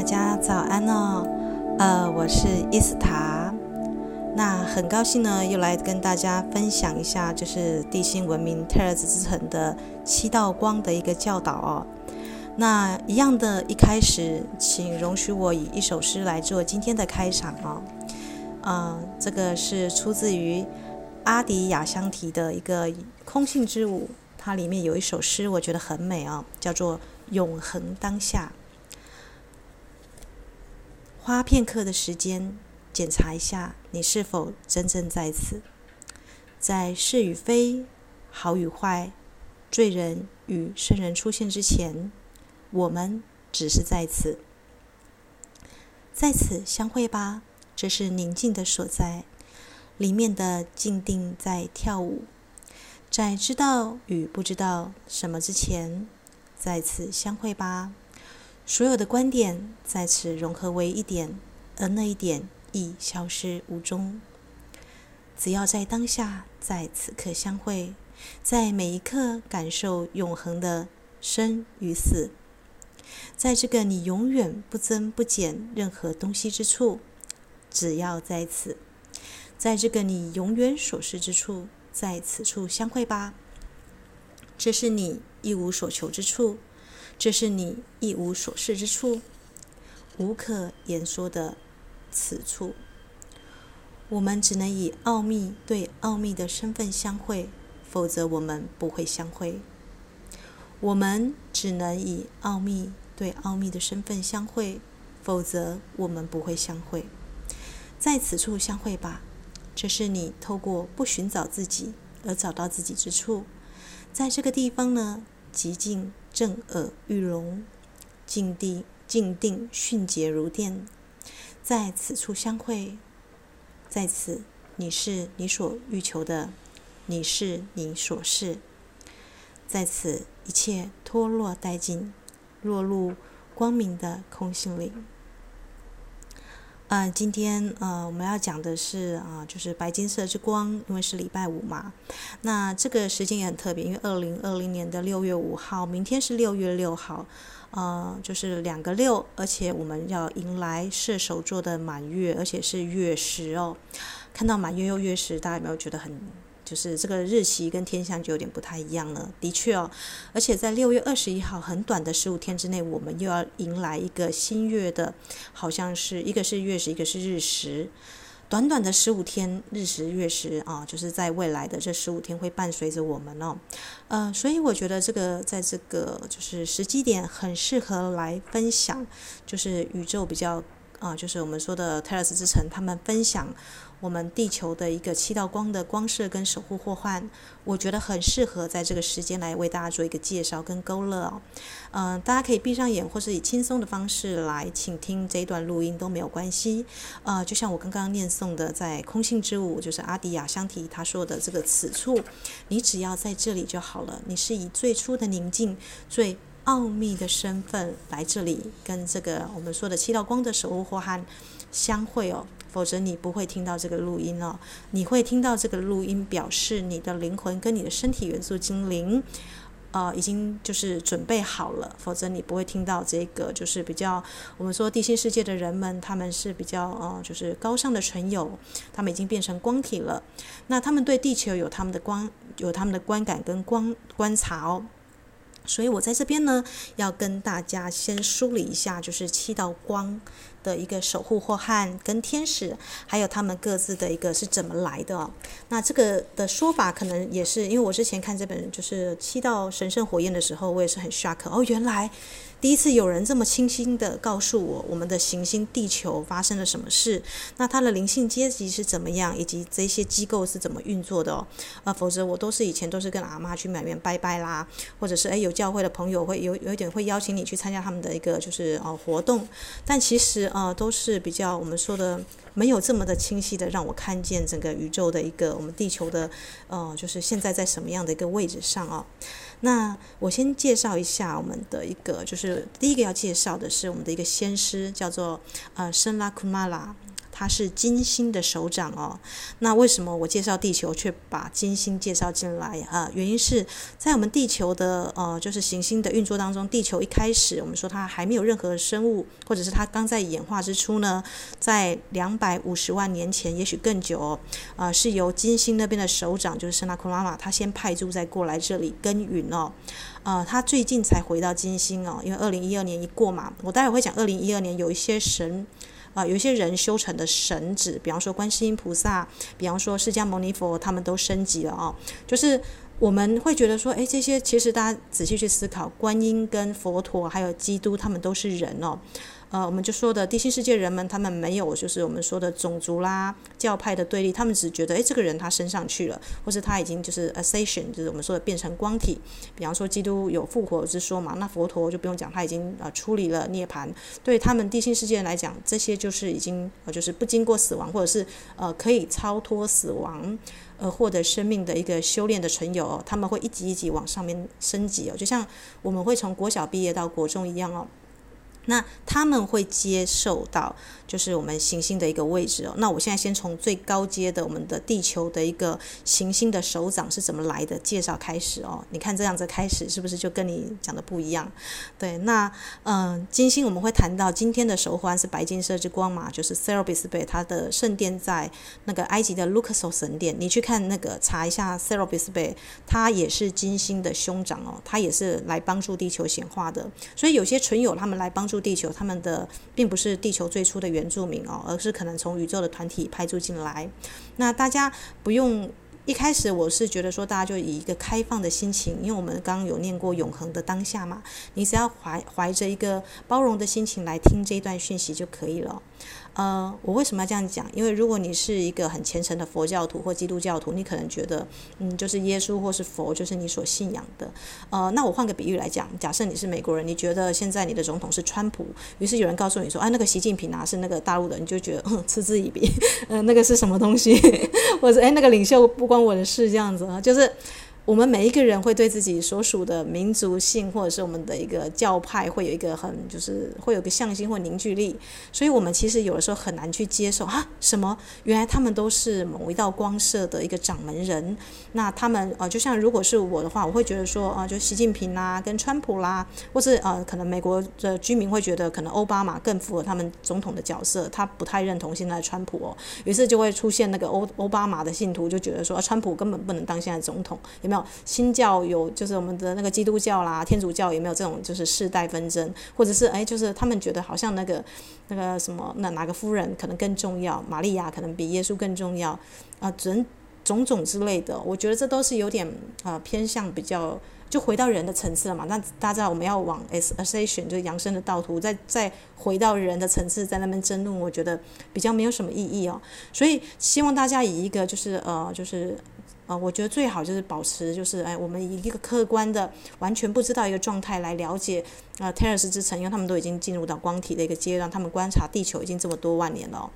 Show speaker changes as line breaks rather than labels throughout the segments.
大家早安哦，呃，我是伊斯塔，那很高兴呢，又来跟大家分享一下，就是地心文明泰尔兹之城的七道光的一个教导哦。那一样的，一开始，请容许我以一首诗来做今天的开场哦。嗯、呃，这个是出自于阿迪亚香提的一个空性之舞，它里面有一首诗，我觉得很美哦，叫做《永恒当下》。花片刻的时间，检查一下你是否真正在此，在是与非、好与坏、罪人与圣人出现之前，我们只是在此，在此相会吧。这是宁静的所在，里面的静定在跳舞，在知道与不知道什么之前，在此相会吧。所有的观点在此融合为一点，而那一点亦消失无踪。只要在当下，在此刻相会，在每一刻感受永恒的生与死，在这个你永远不增不减任何东西之处，只要在此，在这个你永远所失之处，在此处相会吧。这是你一无所求之处。这是你一无所事之处，无可言说的此处。我们只能以奥秘对奥秘的身份相会，否则我们不会相会。我们只能以奥秘对奥秘的身份相会，否则我们不会相会。在此处相会吧，这是你透过不寻找自己而找到自己之处。在这个地方呢，极静。震耳欲聋，静地静定迅捷如电，在此处相会，在此你是你所欲求的，你是你所是，在此一切脱落殆尽，落入光明的空性里。嗯，今天呃，我们要讲的是啊、就是白金色之光，因为是礼拜五嘛。那这个时间也很特别，因为二零二零年的六月五号，明天是六月六号，呃，就是两个六，而且我们要迎来射手座的满月，而且是月食哦。看到满月又月食，大家有没有觉得很？就是这个日期跟天象就有点不太一样了，的确哦，而且在六月二十一号很短的十五天之内，我们又要迎来一个新月的，好像是一个是月食，一个是日食，短短的十五天日食月食啊，就是在未来的这十五天会伴随着我们哦，呃，所以我觉得这个在这个就是时机点很适合来分享，就是宇宙比较啊，就是我们说的泰尔斯之城，他们分享。我们地球的一个七道光的光射跟守护祸患，我觉得很适合在这个时间来为大家做一个介绍跟勾勒哦。嗯、大家可以闭上眼，或是以轻松的方式来倾听这一段录音都没有关系。呃，就像我刚刚念诵的，在空性之舞，就是阿迪亚香提他说的这个此处，你只要在这里就好了。你是以最初的宁静、最奥秘的身份来这里，跟这个我们说的七道光的守护祸患相会哦。否则你不会听到这个录音哦，你会听到这个录音，表示你的灵魂跟你的身体元素精灵，呃，已经就是准备好了。否则你不会听到这个，就是比较我们说地心世界的人们，他们是比较呃，就是高尚的存有，他们已经变成光体了。那他们对地球有他们的光，有他们的观感跟光观察哦。所以我在这边呢，要跟大家先梳理一下，就是七道光的一个守护或汉跟天使，还有他们各自的一个是怎么来的。那这个的说法可能也是，因为我之前看这本就是七道神圣火焰的时候，我也是很 shock 哦，原来。第一次有人这么清晰地告诉我，我们的行星地球发生了什么事，那它的灵性阶级是怎么样，以及这些机构是怎么运作的哦。啊，否则我都是以前都是跟阿妈去买面拜拜啦，或者是诶有教会的朋友会有有一点会邀请你去参加他们的一个就是呃活动，但其实呃都是比较我们说的没有这么的清晰的让我看见整个宇宙的一个我们地球的呃就是现在在什么样的一个位置上哦。那我先介绍一下我们的一个，就是第一个要介绍的是我们的一个先师，叫做呃，深拉库玛拉。他是金星的首长哦。那为什么我介绍地球却把金星介绍进来啊？原因是在我们地球的呃，就是行星的运作当中，地球一开始我们说它还没有任何生物，或者是它刚在演化之初呢，在两百五十万年前，也许更久哦，呃，是由金星那边的首长，就是圣拉库拉玛，他先派驻在过来这里耕耘哦。呃，他最近才回到金星哦，因为二零一二年一过嘛，我待会会讲二零一二年有一些神。啊、有些人修成的神子，比方说观世音菩萨，比方说释迦牟尼佛，他们都升级了哦。就是我们会觉得说，哎，这些其实大家仔细去思考，观音跟佛陀还有基督，他们都是人哦。呃，我们就说的地心世界人们，他们没有就是我们说的种族啦、教派的对立，他们只觉得，诶，这个人他升上去了，或是他已经就是 ascension，就是我们说的变成光体。比方说，基督有复活之说嘛，那佛陀就不用讲，他已经呃出离了涅槃。对他们地心世界来讲，这些就是已经呃就是不经过死亡，或者是呃可以超脱死亡，呃获得生命的一个修炼的存有哦，他们会一级一级往上面升级哦，就像我们会从国小毕业到国中一样哦。那他们会接受到，就是我们行星的一个位置哦。那我现在先从最高阶的我们的地球的一个行星的首长是怎么来的介绍开始哦。你看这样子开始是不是就跟你讲的不一样？对，那嗯、金星我们会谈到今天的守护是白金色之光嘛，就是 Serapis Bey，它的圣殿在那个埃及的 Luxor 神殿。你去看那个查一下 Serapis Bey，它也是金星的兄长哦，它也是来帮助地球显化的。所以有些纯友他们来帮。住地球，他们的并不是地球最初的原住民哦，而是可能从宇宙的团体派驻进来。那大家不用一开始，我是觉得说，大家就以一个开放的心情，因为我们刚刚有念过永恒的当下嘛，你只要怀怀着一个包容的心情来听这一段讯息就可以了。呃，我为什么要这样讲？因为如果你是一个很虔诚的佛教徒或基督教徒，你可能觉得，嗯，就是耶稣或是佛就是你所信仰的。呃，那我换个比喻来讲，假设你是美国人，你觉得现在你的总统是川普，于是有人告诉你说，哎，那个习近平啊是那个大陆的，你就觉得，嗯，嗤之以鼻，嗯、呃，那个是什么东西？或者，哎，那个领袖不关我的事，这样子啊，就是。我们每一个人会对自己所属的民族性，或者是我们的一个教派，会有一个很就是会有个向心或凝聚力，所以我们其实有的时候很难去接受啊，什么？原来他们都是某一道光社的一个掌门人，那他们呃，就像如果是我的话，我会觉得说啊，就习近平啦，跟川普啦，或是呃，可能美国的居民会觉得可能奥巴马更符合他们总统的角色，他不太认同现在的川普哦，于是就会出现那个欧奥巴马的信徒就觉得说啊，川普根本不能当现在总统，没有？新教有就是我们的那个基督教啦、天主教有没有这种就是世代纷争，或者是哎，就是他们觉得好像那个那个什么那哪个夫人可能更重要，玛利亚可能比耶稣更重要啊，种种种之类的，我觉得这都是有点啊、呃、偏向比较就回到人的层次了嘛。那大家我们要往 ascension 就是扬升的道途，再再回到人的层次，在那边争论，我觉得比较没有什么意义哦。所以希望大家以一个就是呃就是。啊、我觉得最好就是保持，就是哎，我们以一个客观的、完全不知道一个状态来了解啊、呃，泰尔斯之城，因为他们都已经进入到光体的一个阶段，他们观察地球已经这么多万年了、哦。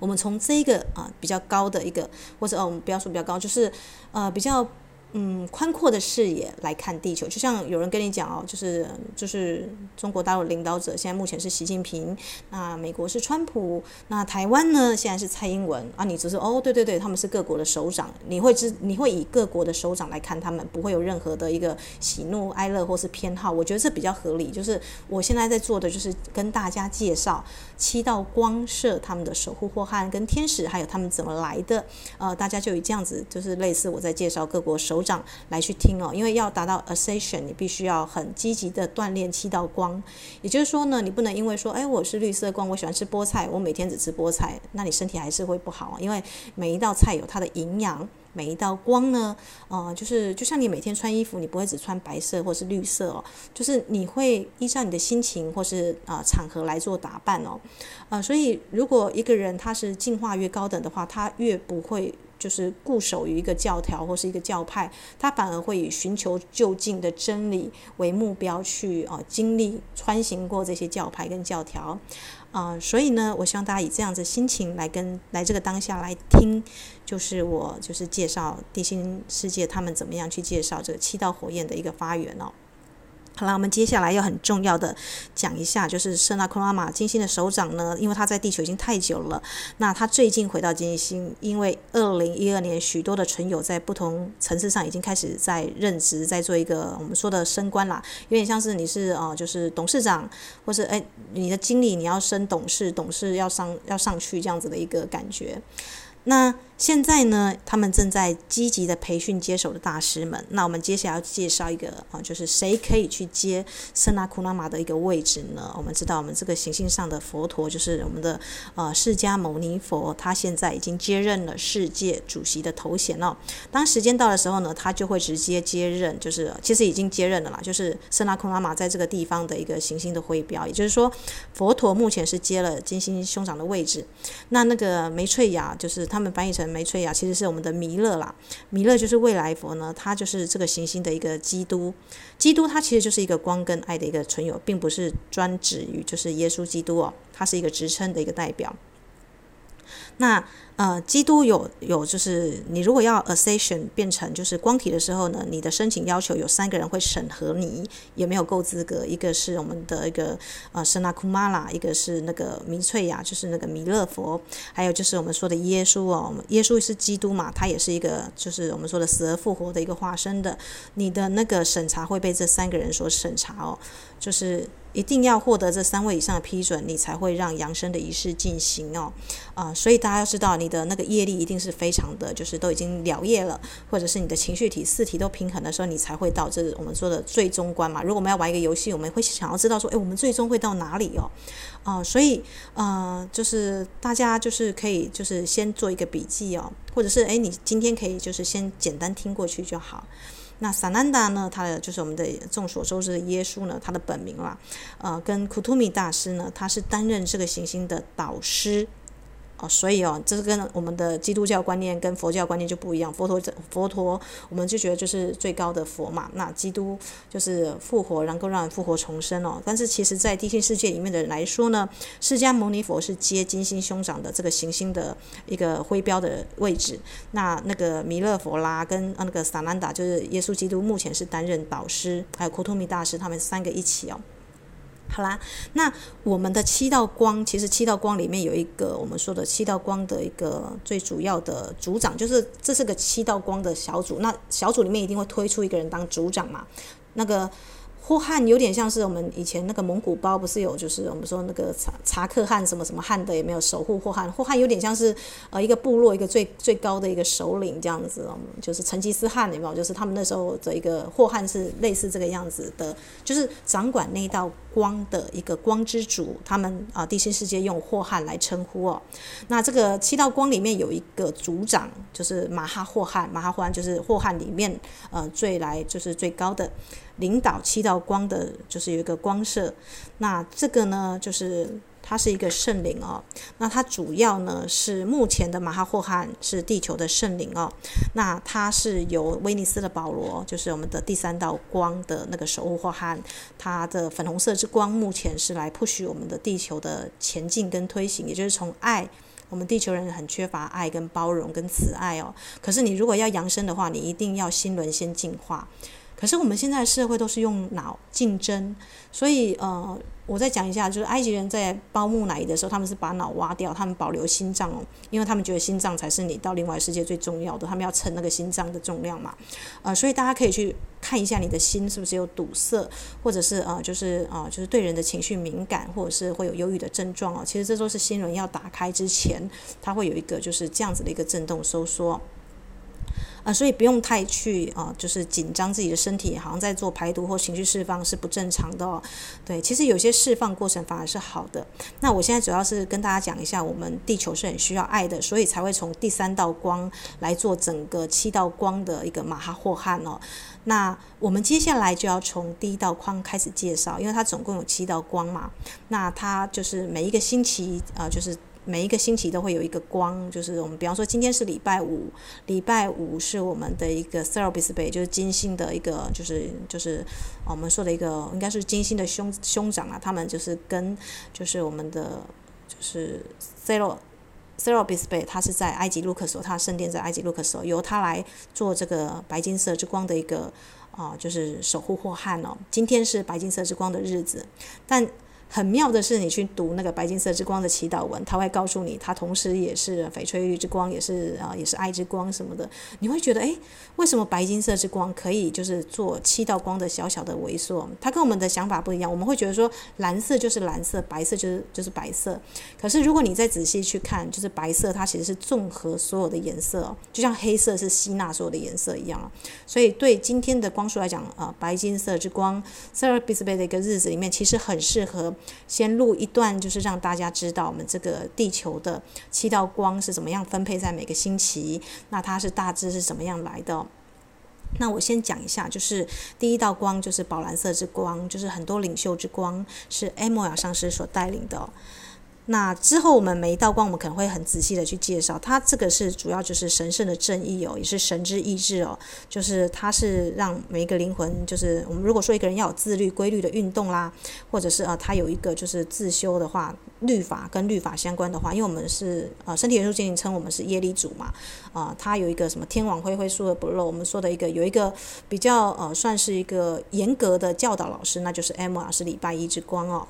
我们从这个啊、比较高的一个，或者哦，我们不要说比较高，就是呃比较。嗯，宽阔的视野来看地球，就像有人跟你讲哦，就是就是中国大陆领导者现在目前是习近平，那美国是川普，那台湾呢现在是蔡英文啊，你只是哦，对对对，他们是各国的首长，你会知你会以各国的首长来看他们，不会有任何的一个喜怒哀乐或是偏好，我觉得这比较合理。就是我现在在做的就是跟大家介绍七道光射他们的守护祸害跟天使，还有他们怎么来的，呃，大家就以这样子，就是类似我在介绍各国首。长来去听哦，因为要达到 ascension，你必须要很积极的锻炼七道光。也就是说呢，你不能因为说，哎，我是绿色光，我喜欢吃菠菜，我每天只吃菠菜，那你身体还是会不好。因为每一道菜有它的营养，每一道光呢，呃，就是就像你每天穿衣服，你不会只穿白色或是绿色哦，就是你会依照你的心情或是、呃、场合来做打扮哦。呃，所以如果一个人他是进化越高等的话，他越不会。就是固守于一个教条或是一个教派，他反而会以寻求就近的真理为目标去啊、呃、经历穿行过这些教派跟教条啊、所以呢，我希望大家以这样子心情来跟来这个当下来听，就是我就是介绍地心世界他们怎么样去介绍这个七道火焰的一个发源哦。好了，我们接下来要很重要的讲一下，就是圣纳库拉玛金星的首长呢，因为他在地球已经太久了，那他最近回到金星，因为二零一二年许多的存友在不同层次上已经开始在任职，在做一个我们说的升官啦，有点像是你是呃就是董事长，或是哎你的经理你要升董事，董事要上要上去这样子的一个感觉，那。现在呢，他们正在积极的培训接手的大师们。那我们接下来要介绍一个啊，就是谁可以去接圣拉库拉玛的一个位置呢？我们知道，我们这个行星上的佛陀就是我们的呃释迦牟尼佛，他现在已经接任了世界主席的头衔了。当时间到的时候呢，他就会直接接任，就是其实已经接任了啦，就是圣拉库拉玛在这个地方的一个行星的徽标。也就是说，佛陀目前是接了金星兄长的位置。那那个梅翠雅，就是他们翻译成。梅翠亚其实是我们的弥勒啦，弥勒就是未来佛呢，他就是这个行星的一个基督。基督他其实就是一个光跟爱的一个存有，并不是专指于就是耶稣基督哦，他是一个职称的一个代表。那呃，基督有有就是你如果要 ascension 变成就是光体的时候呢，你的申请要求有三个人会审核你有没有够资格，一个是我们的一个呃圣拉库玛拉，一个是那个弥翠亚，就是那个弥勒佛，还有就是我们说的耶稣哦，耶稣是基督嘛，他也是一个就是我们说的死而复活的一个化身的，你的那个审查会被这三个人所审查哦，就是。一定要获得这三位以上的批准，你才会让扬升的仪式进行哦。啊、所以大家要知道，你的那个业力一定是非常的，就是都已经了业了，或者是你的情绪体、四体都平衡的时候，你才会到这我们说的最终关嘛。如果我们要玩一个游戏，我们会想要知道说，诶，我们最终会到哪里哦？啊、所以呃，就是大家就是可以就是先做一个笔记哦，或者是诶，你今天可以就是先简单听过去就好。那萨南达呢？他的就是我们的众所周知的耶稣呢，他的本名啦，呃，跟库图米大师呢，他是担任这个行星的导师。哦，所以哦，这是跟我们的基督教观念跟佛教观念就不一样。佛陀，佛陀，我们就觉得就是最高的佛嘛。那基督就是复活，能够让人复活重生哦。但是其实，在地心世界里面的人来说呢，释迦牟尼佛是接金星兄长的这个行星的一个徽标的位置。那那个弥勒佛啦，跟那个萨兰达，就是耶稣基督，目前是担任导师，还有库图米大师，他们三个一起哦。好啦，那我们的七道光，其实七道光里面有一个我们说的七道光的一个最主要的组长，就是这是个七道光的小组。那小组里面一定会推出一个人当组长嘛？那个。霍汉有点像是我们以前那个蒙古包，不是有就是我们说那个查查克汉什么什么汉的，有没有守护霍汉？霍汉有点像是呃一个部落一个最最高的一个首领这样子，就是成吉思汗有没有？就是他们那时候的一个霍汉是类似这个样子的，就是掌管那道光的一个光之主。他们啊，地心世界用霍汉来称呼哦。那这个七道光里面有一个族长，就是马哈霍汉，马哈霍汉就是霍汉里面呃最来就是最高的。领导七道光的，就是有一个光射，那这个呢，就是它是一个圣灵哦。那它主要呢是目前的马哈霍汉是地球的圣灵哦。那它是由威尼斯的保罗，就是我们的第三道光的那个守护霍汉，它的粉红色之光目前是来 push 我们的地球的前进跟推行，也就是从爱，我们地球人很缺乏爱跟包容跟慈爱哦。可是你如果要扬升的话，你一定要心轮先进化。可是我们现在社会都是用脑竞争，所以呃，我再讲一下，就是埃及人在包木乃伊的时候，他们是把脑挖掉，他们保留心脏哦，因为他们觉得心脏才是你到另外世界最重要的，他们要称那个心脏的重量嘛，呃，所以大家可以去看一下你的心是不是有堵塞，或者是呃，就是呃，就是对人的情绪敏感，或者是会有忧郁的症状哦，其实这都是心轮要打开之前，它会有一个就是这样子的一个震动收缩。啊、所以不用太去啊、就是紧张自己的身体，好像在做排毒或情绪释放是不正常的哦。对，其实有些释放过程反而是好的。那我现在主要是跟大家讲一下，我们地球是很需要爱的，所以才会从第三道光来做整个七道光的一个马哈霍汉哦。那我们接下来就要从第一道光开始介绍，因为它总共有七道光嘛。那它就是每一个星期啊、就是。每一个星期都会有一个光，就是我们比方说今天是礼拜五，礼拜五是我们的一个 Serapis Bay，就是金星的一个，就是就是我们说的一个，应该是金星的兄兄长啊，他们就是跟就是我们的就是 Serapis Bay，他是在埃及路克索，他圣殿在埃及路克索，由他来做这个白金色之光的一个。啊，就是守护霍汉哦。今天是白金色之光的日子，但。很妙的是，你去读那个白金色之光的祈祷文，它会告诉你，它同时也是翡翠绿之光，也是啊，也是爱之光什么的。你会觉得，诶，为什么白金色之光可以就是做七道光的小小的微缩？它跟我们的想法不一样。我们会觉得说，蓝色就是蓝色，白色就是就是白色。可是如果你再仔细去看，就是白色它其实是综合所有的颜色，就像黑色是吸纳所有的颜色一样。所以对今天的光束来讲，啊，白金色之光 Serapis Bey 的一个日子里面，其实很适合。先录一段，就是让大家知道我们这个地球的七道光是怎么样分配在每个星期，那它是大致是怎么样来的。那我先讲一下，就是第一道光就是宝蓝色之光，就是很多领袖之光，是艾莫亚上师所带领的。那之后，我们每一道光，我们可能会很仔细的去介绍。它这个是主要就是神圣的正义哦，也是神之意志哦。就是它是让每一个灵魂，就是我们如果说一个人要有自律、规律的运动啦，或者是啊，他有一个就是自修的话，律法跟律法相关的话，因为我们是呃身体元素精灵称我们是业力组嘛，啊，他有一个什么天网恢恢，疏而不漏。我们说的一个有一个比较呃，算是一个严格的教导老师，那就是艾摩尔，是礼拜一之光哦。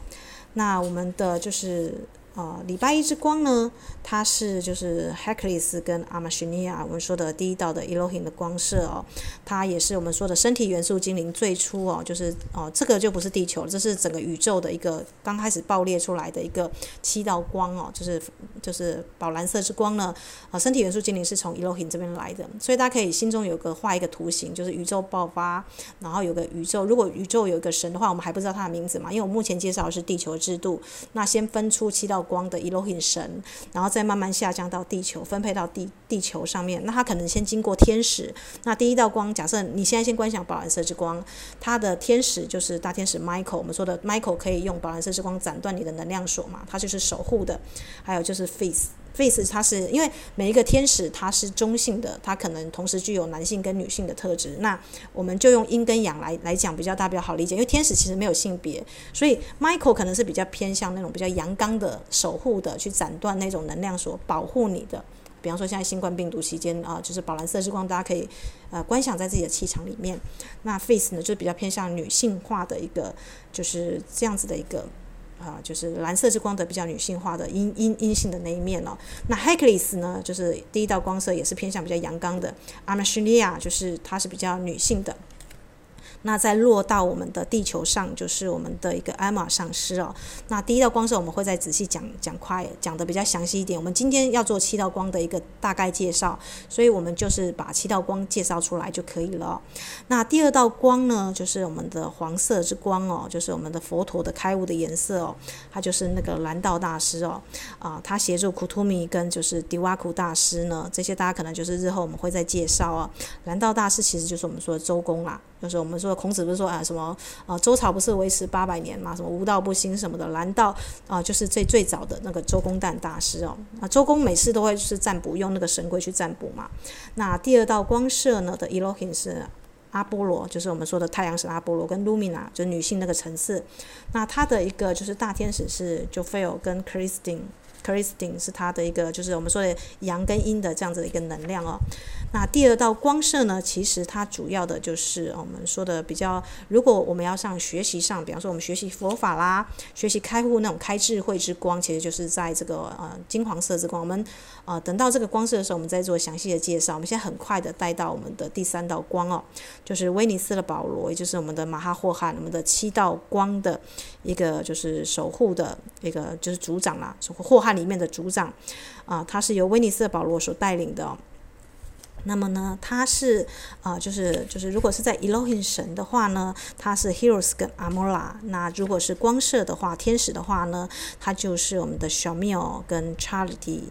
那我们的就是。哦，礼拜一之光呢，它是就是 Hercules 跟 Amashunia 我们说的第一道的 Elohim 的光射哦，它也是我们说的身体元素精灵最初哦，就是哦，这个就不是地球，这是整个宇宙的一个刚开始爆裂出来的一个七道光哦，就是就是宝蓝色之光呢，啊，身体元素精灵是从 Elohim 这边来的，所以大家可以心中有个画一个图形，就是宇宙爆发，然后有个宇宙，如果宇宙有一个神的话，我们还不知道他的名字嘛，因为我目前介绍的是地球制度，那先分出七道。光的 Elohim 神，然后再慢慢下降到地球，分配到地地球上面。那他可能先经过天使。那第一道光，假设你现在先观想宝蓝色之光，它的天使就是大天使 Michael。我们说的 Michael 可以用宝蓝色之光斩断你的能量锁嘛，它就是守护的。还有就是 Face。Face 它是因为每一个天使它是中性的，它可能同时具有男性跟女性的特质。那我们就用阴跟阳来来讲比较大比较好理解，因为天使其实没有性别，所以 Michael 可能是比较偏向那种比较阳刚的守护的，去斩断那种能量所保护你的。比方说现在新冠病毒期间啊，就是宝蓝色之光，大家可以呃观想在自己的气场里面。那 Face 呢，就是比较偏向女性化的一个，就是这样子的一个。啊，就是蓝色之光的比较女性化的阴阴阴性的那一面哦。那 h e c l i s 呢，就是第一道光色也是偏向比较阳刚的。a m a s h i n i a 就是它是比较女性的。那再落到我们的地球上，就是我们的一个艾玛上师哦。那第一道光色我们会再仔细讲讲快，讲得比较详细一点。我们今天要做七道光的一个大概介绍，所以我们就是把七道光介绍出来就可以了。那第二道光呢，就是我们的黄色之光哦，就是我们的佛陀的开悟的颜色哦，它就是那个蓝道大师哦，啊，他协助库图米跟就是迪瓦库大师呢，这些大家可能就是日后我们会再介绍哦。蓝道大师其实就是我们说的周公啦。就是我们说孔子不是说啊什么啊周朝不是维持八百年嘛？什么无道不兴什么的，蓝道啊就是最最早的那个周公旦大师哦。啊周公每次都会是占卜，用那个神龟去占卜嘛。那第二道光射呢的 Elohim 是阿波罗，就是我们说的太阳神阿波罗跟 Lumina，就是女性那个层次。那他的一个就是大天使是 Joel 跟 Christine，Christine 是他的一个就是我们说的阳跟阴的这样子的一个能量哦。那第二道光射呢，其实它主要的就是我们说的比较，如果我们要上学习上，比方说我们学习佛法啦，学习开悟那种开智慧之光，其实就是在这个呃金黄色之光。我们呃等到这个光射的时候，我们再做详细的介绍。我们现在很快的带到我们的第三道光哦，就是威尼斯的保罗，也就是我们的马哈霍汉，我们的七道光的一个就是守护的一个就是组长啦，霍汉里面的组长啊，他是由威尼斯的保罗所带领的。那么呢，它是啊、就是就是，如果是在 Elohim 神的话呢，它是 Heroes 跟 Amora。那如果是光射的话，天使的话呢，它就是我们的 Shamiel 跟 Charity。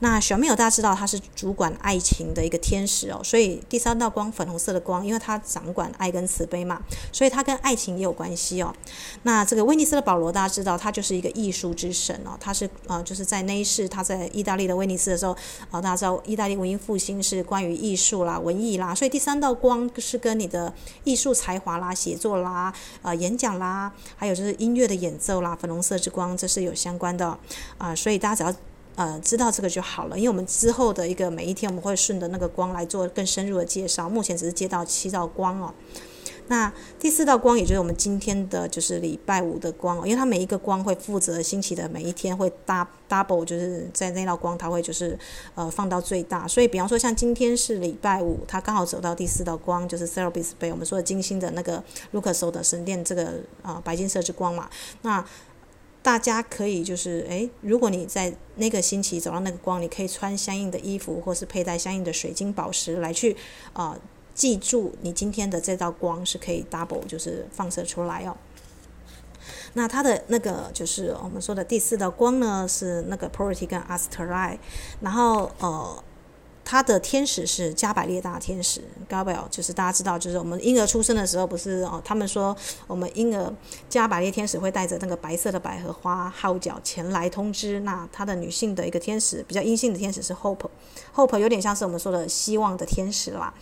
那 Shamiel 大家知道，它是主管爱情的一个天使哦，所以第三道光粉红色的光，因为它掌管爱跟慈悲嘛，所以它跟爱情也有关系哦。那这个威尼斯的保罗，大家知道，他就是一个艺术之神哦，他是啊、呃，就是在那一世他在意大利的威尼斯的时候啊、大家知道意大利文艺复兴是关于。艺术啦，文艺啦，所以第三道光是跟你的艺术才华啦、写作啦、呃演讲啦，还有就是音乐的演奏啦，粉红色之光这是有相关的啊、所以大家只要呃知道这个就好了，因为我们之后的一个每一天我们会顺着那个光来做更深入的介绍，目前只是接到七道光哦。那第四道光，也就是我们今天的就是礼拜五的光，因为它每一个光会负责星期的每一天会 double，就是在那道光它会就是呃放到最大。所以比方说像今天是礼拜五，它刚好走到第四道光，就是 Serapis Bey 我们说的金星的那个 Luxor 的神殿这个啊、呃、白金色之光嘛。那大家可以就是诶，如果你在那个星期走到那个光，你可以穿相应的衣服，或是佩戴相应的水晶宝石来去啊。记住，你今天的这道光是可以 double，就是放射出来哦。那它的那个就是我们说的第四道光呢，是那个 purity 跟 Asterai，然后呃。他的天使是加百列大天使，Gabriel，就是大家知道，就是我们婴儿出生的时候，不是哦，他们说我们婴儿加百列天使会带着那个白色的百合花号角前来通知。那他的女性的一个天使，比较阴性的天使是 Hope，Hope 有点像是我们说的希望的天使啦。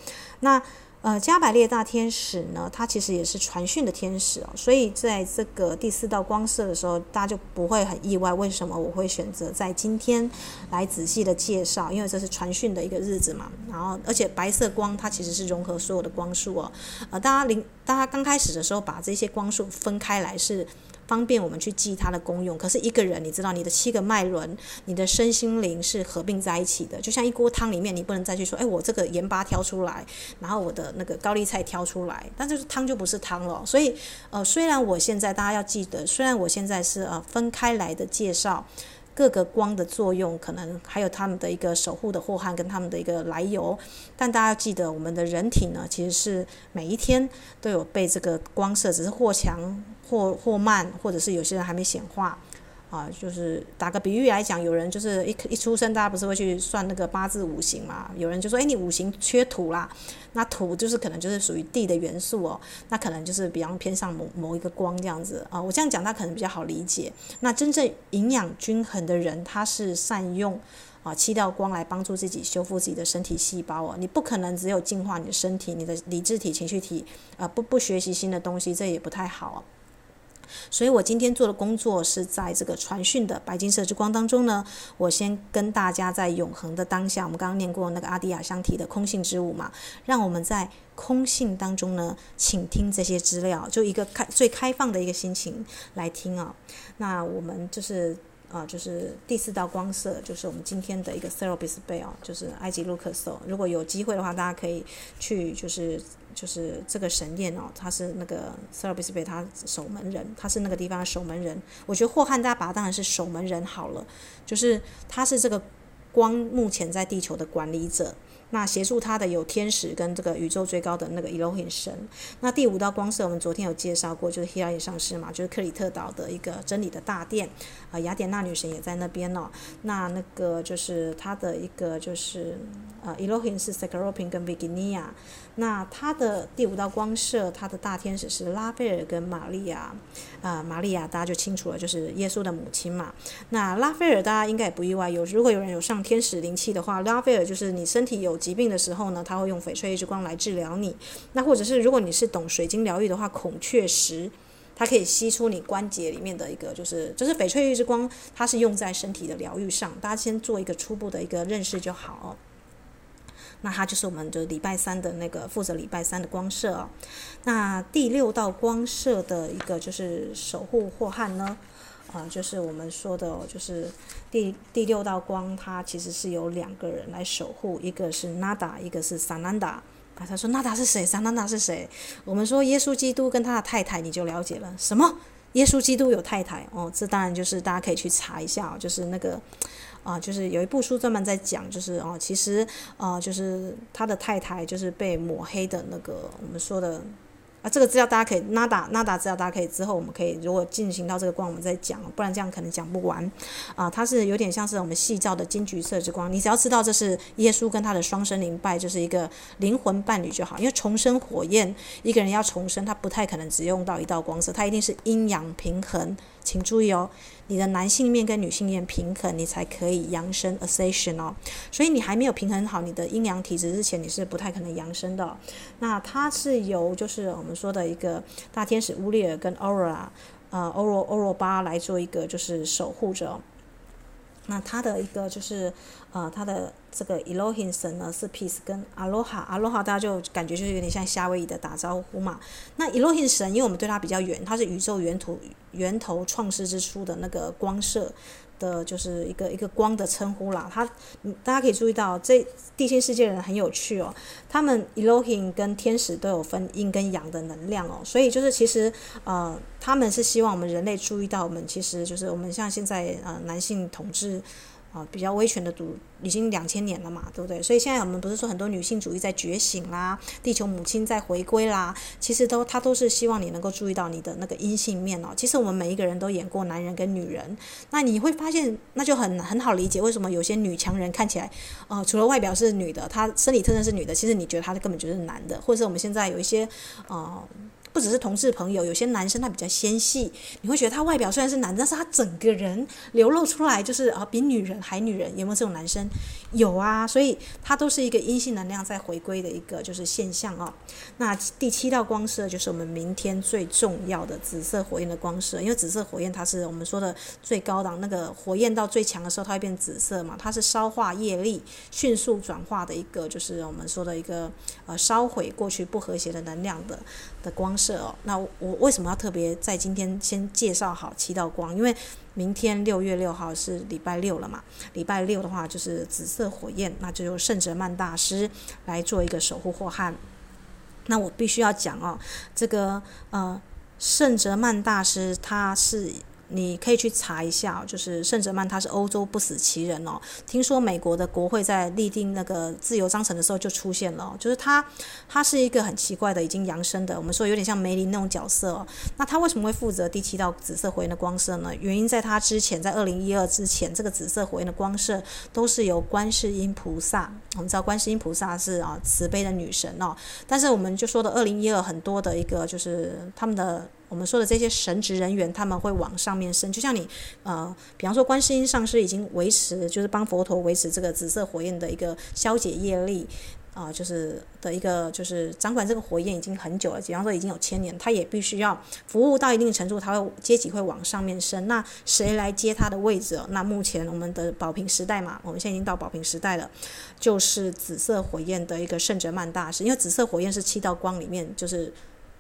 那呃，加百列大天使呢，它其实也是传讯的天使哦，所以在这个第四道光色的时候，大家就不会很意外，为什么我会选择在今天来仔细的介绍，因为这是传讯的一个日子嘛。然后，而且白色光它其实是融合所有的光束哦，呃，大家临大家刚开始的时候把这些光束分开来是。方便我们去记它的功用。可是一个人，你知道，你的七个脉轮，你的身心灵是合并在一起的。就像一锅汤里面，你不能再去说，哎，我这个盐巴挑出来，然后我的那个高丽菜挑出来，但是汤就不是汤了。所以，呃，虽然我现在大家要记得，虽然我现在是呃分开来的介绍。各个光的作用，可能还有他们的一个守护的祸害跟他们的一个来由，但大家记得，我们的人体呢，其实是每一天都有被这个光射，只是或强或或慢，或者是有些人还没显化。啊，就是打个比喻来讲，有人就是一一出生，大家不是会去算那个八字五行嘛？有人就说，哎，你五行缺土啦，那土就是可能就是属于地的元素哦，那可能就是比较偏向某某一个光这样子啊。我这样讲，他可能比较好理解。那真正营养均衡的人，他是善用啊七道光来帮助自己修复自己的身体细胞哦。你不可能只有净化你的身体，你的理智体、情绪体啊，不不学习新的东西，这也不太好。所以我今天做的工作是在这个传讯的白金色之光当中呢，我先跟大家在永恒的当下，我们刚刚念过那个阿迪亚香提的空性之舞嘛，让我们在空性当中呢，请听这些资料，就一个开最开放的一个心情来听啊。那我们就是啊，就是第四道光色，就是我们今天的一个 Serapis Bey，哦就是埃及卢克索。如果有机会的话，大家可以去就是。就是这个神殿哦，他是那个 Serapis Bey，他守门人，他是那个地方的守门人。我觉得霍汉大家把他当然是守门人好了，就是他是这个光目前在地球的管理者。那协助他的有天使跟这个宇宙最高的那个 Elohim 神。那第五道光色，我们昨天有介绍过，就是希拉里上师嘛，就是克里特岛的一个真理的大殿，啊、呃，雅典娜女神也在那边哦。那那个就是他的一个就是呃 Elohim 是 Sekeropim 跟 Virginia。那他的第五道光色，他的大天使是拉斐尔跟玛利亚，啊、呃，玛利亚大家就清楚了，就是耶稣的母亲嘛。那拉斐尔大家应该也不意外，有如果有人有上天使灵气的话，拉斐尔就是你身体有疾病的时候呢，他会用翡翠之光来治疗你。那或者是如果你是懂水晶疗愈的话，孔雀石它可以吸出你关节里面的一个，就是就是翡翠玉之光，它是用在身体的疗愈上。大家先做一个初步的一个认识就好。那它就是我们的礼拜三的那个负责礼拜三的光射哦。那第六道光色的一个就是守护祸害呢，啊、就是我们说的，就是第第六道光，它其实是由两个人来守护，一个是 Nada，一个是 Sananda。啊，他说 Nada 是谁？Sananda 是谁？我们说耶稣基督跟他的太太，你就了解了。什么？耶稣基督有太太？哦，这当然就是大家可以去查一下，就是那个。啊，就是有一部书专门在讲，就是哦，其实啊，就是他的太太就是被抹黑的那个，我们说的。啊，这个资料大家可以纳达纳达资料，大家可以之后我们可以如果进行到这个光，我们再讲，不然这样可能讲不完。啊，它是有点像是我们细照的金橘色之光，你只要知道这是耶稣跟他的双生灵拜，就是一个灵魂伴侣就好。因为重生火焰，一个人要重生，他不太可能只用到一道光色，他一定是阴阳平衡。请注意哦，你的男性面跟女性面平衡，你才可以扬升 ascension 哦。所以你还没有平衡好你的阴阳体质之前，你是不太可能扬升的。那它是由就是我们。说的一个大天使乌列尔跟欧若拉，呃，欧若欧若巴来做一个就是守护者。那他的一个就是，呃，他的这个 Elohim 神呢是 Peace 跟 Aloha，Aloha 大家就感觉就是有点像夏威夷的打招呼嘛。那 Elohim 神，因为我们对他比较远，他是宇宙源头源头创世之初的那个光射。的就是一个一个光的称呼啦，他大家可以注意到，这地心世界人很有趣哦，他们 Elohim 跟天使都有分阴跟阳的能量哦，所以就是其实呃，他们是希望我们人类注意到，我们其实就是我们像现在呃男性统治。啊，比较威权的主已经两千年了嘛，对不对？所以现在我们不是说很多女性主义在觉醒啦，地球母亲在回归啦，其实都他都是希望你能够注意到你的那个阴性面哦。其实我们每一个人都演过男人跟女人，那你会发现那就很很好理解为什么有些女强人看起来，呃，除了外表是女的，她身体特征是女的，其实你觉得她根本就是男的，或者是我们现在有一些呃。不只是同事朋友，有些男生他比较纤细，你会觉得他外表虽然是男，但是他整个人流露出来就是啊，比女人还女人。有没有这种男生？有啊，所以他都是一个阴性能量在回归的一个就是现象哦。那第七道光色就是我们明天最重要的紫色火焰的光色，因为紫色火焰它是我们说的最高档，那个火焰到最强的时候，它会变紫色嘛，它是烧化业力、迅速转化的一个，就是我们说的一个呃烧毁过去不和谐的能量的的光色哦，那我为什么要特别在今天先介绍好七道光？因为明天六月六号是礼拜六了嘛，礼拜六的话就是紫色火焰，那就由圣哲曼大师来做一个守护祸害。那我必须要讲哦，这个呃圣哲曼大师他是。你可以去查一下，就是圣哲曼他是欧洲不死奇人哦。听说美国的国会在立定那个自由章程的时候就出现了，就是他，他是一个很奇怪的已经扬升的，我们说有点像梅林那种角色哦。那他为什么会负责第七道紫色火焰的光射呢？原因在他之前，在二零一二之前，这个紫色火焰的光射都是由观世音菩萨。我们知道观世音菩萨是啊慈悲的女神哦，但是我们就说的二零一二很多的一个就是他们的。我们说的这些神职人员，他们会往上面升，就像你，呃，比方说观世音上师已经维持，就是帮佛陀维持这个紫色火焰的一个消解业力，啊、就是的一个就是掌管这个火焰已经很久了，比方说已经有千年，他也必须要服务到一定程度，他会阶级会往上面升。那谁来接他的位置？那目前我们的宝瓶时代嘛，我们现在已经到宝瓶时代了，就是紫色火焰的一个圣哲曼大师，因为紫色火焰是七道光里面就是